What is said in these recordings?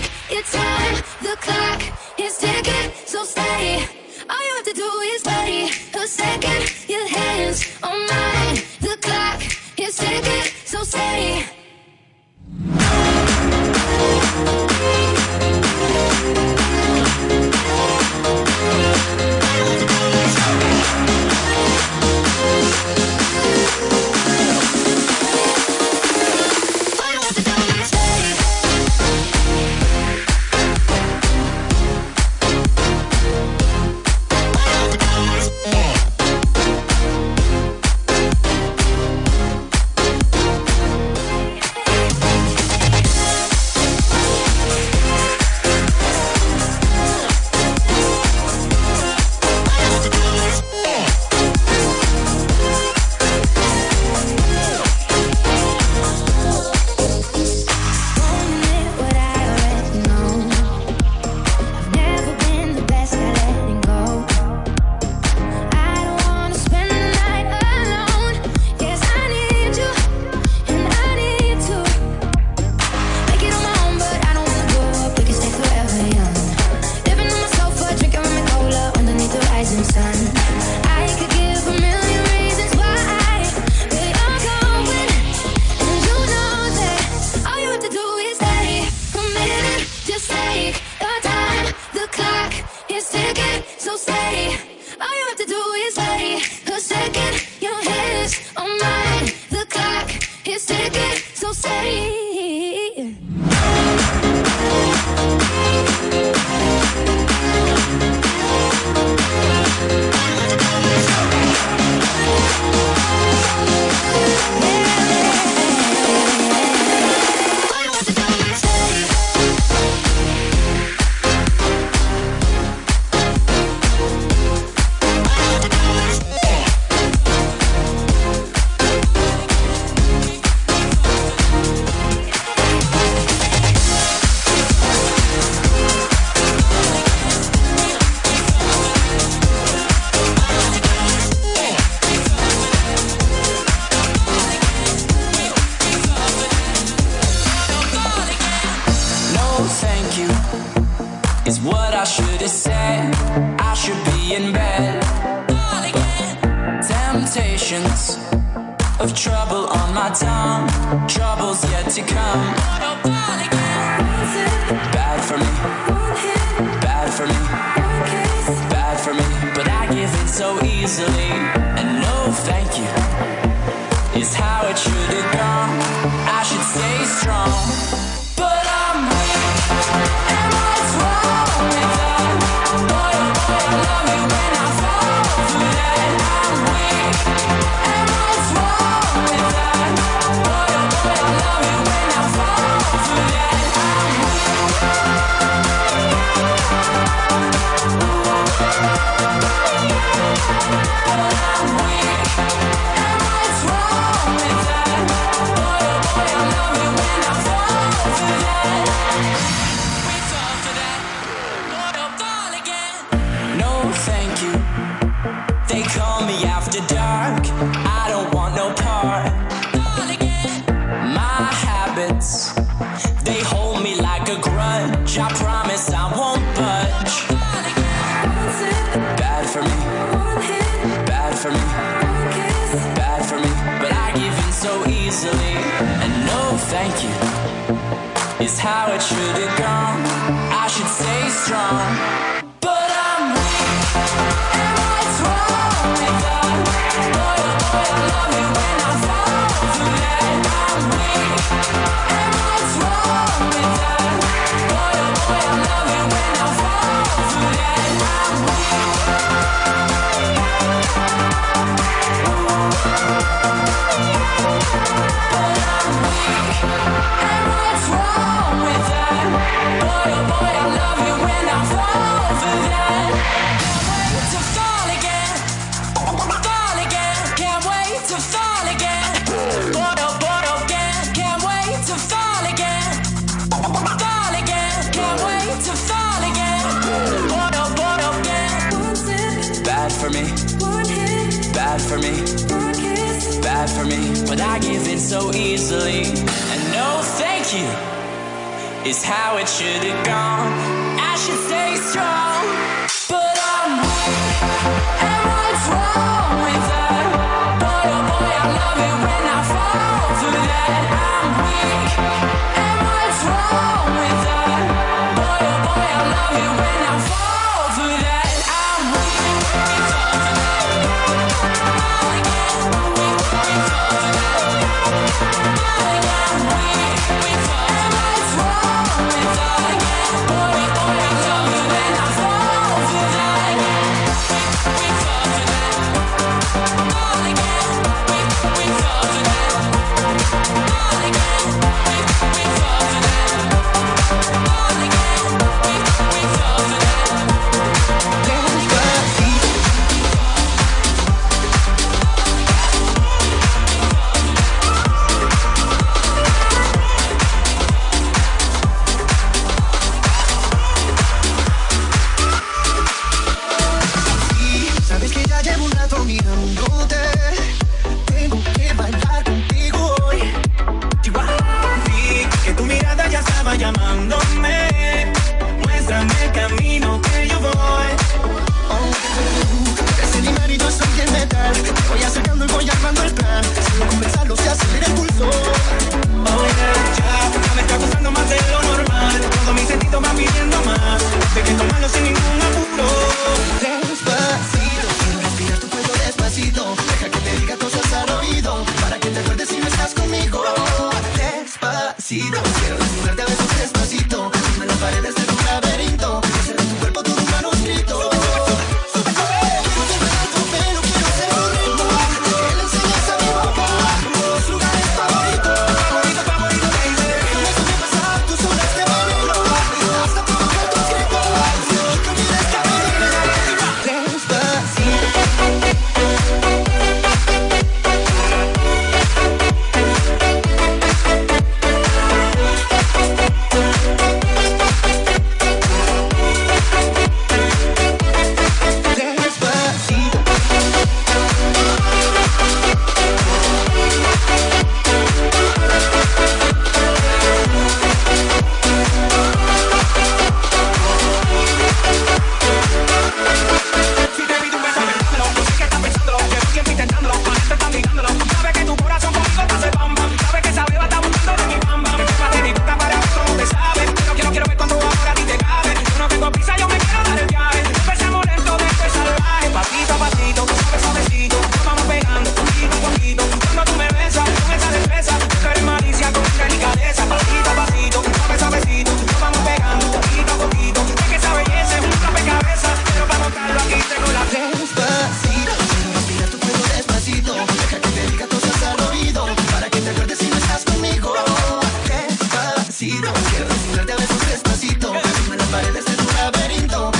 take your time. The clock is ticking, so stay. All you have to do is wait a second. Your hands on mine. The clock is ticking, so stay. Desnudarte a besos despacito. En las paredes de este tu laberinto.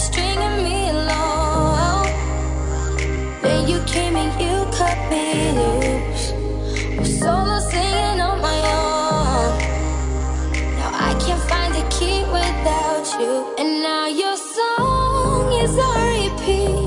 stringing me along. Then you came and you cut me loose. Solo singing on my own. Now I can't find a key without you, and now your song is a repeat.